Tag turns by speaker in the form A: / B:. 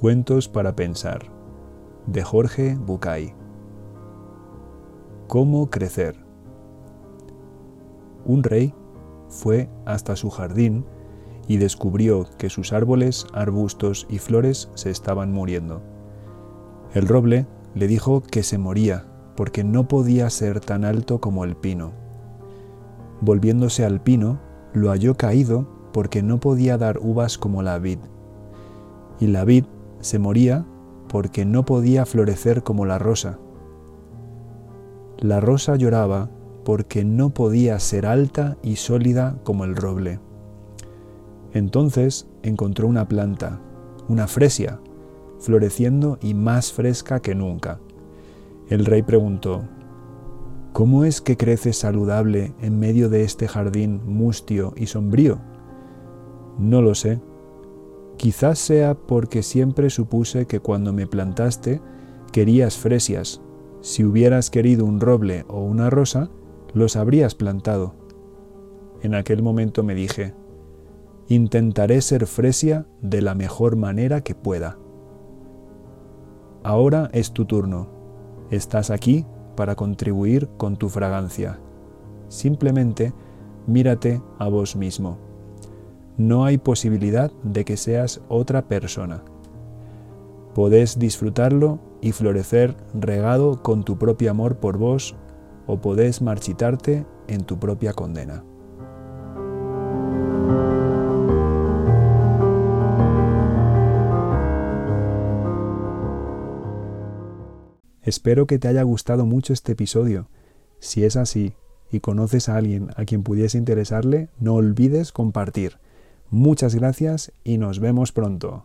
A: Cuentos para pensar de Jorge Bucay. ¿Cómo crecer? Un rey fue hasta su jardín y descubrió que sus árboles, arbustos y flores se estaban muriendo. El roble le dijo que se moría porque no podía ser tan alto como el pino. Volviéndose al pino, lo halló caído porque no podía dar uvas como la vid. Y la vid se moría porque no podía florecer como la rosa. La rosa lloraba porque no podía ser alta y sólida como el roble. Entonces encontró una planta, una fresia, floreciendo y más fresca que nunca. El rey preguntó, ¿Cómo es que crece saludable en medio de este jardín mustio y sombrío? No lo sé. Quizás sea porque siempre supuse que cuando me plantaste querías fresias. Si hubieras querido un roble o una rosa, los habrías plantado. En aquel momento me dije, intentaré ser fresia de la mejor manera que pueda. Ahora es tu turno. Estás aquí para contribuir con tu fragancia. Simplemente mírate a vos mismo. No hay posibilidad de que seas otra persona. Podés disfrutarlo y florecer regado con tu propio amor por vos o podés marchitarte en tu propia condena. Espero que te haya gustado mucho este episodio. Si es así y conoces a alguien a quien pudiese interesarle, no olvides compartir. Muchas gracias y nos vemos pronto.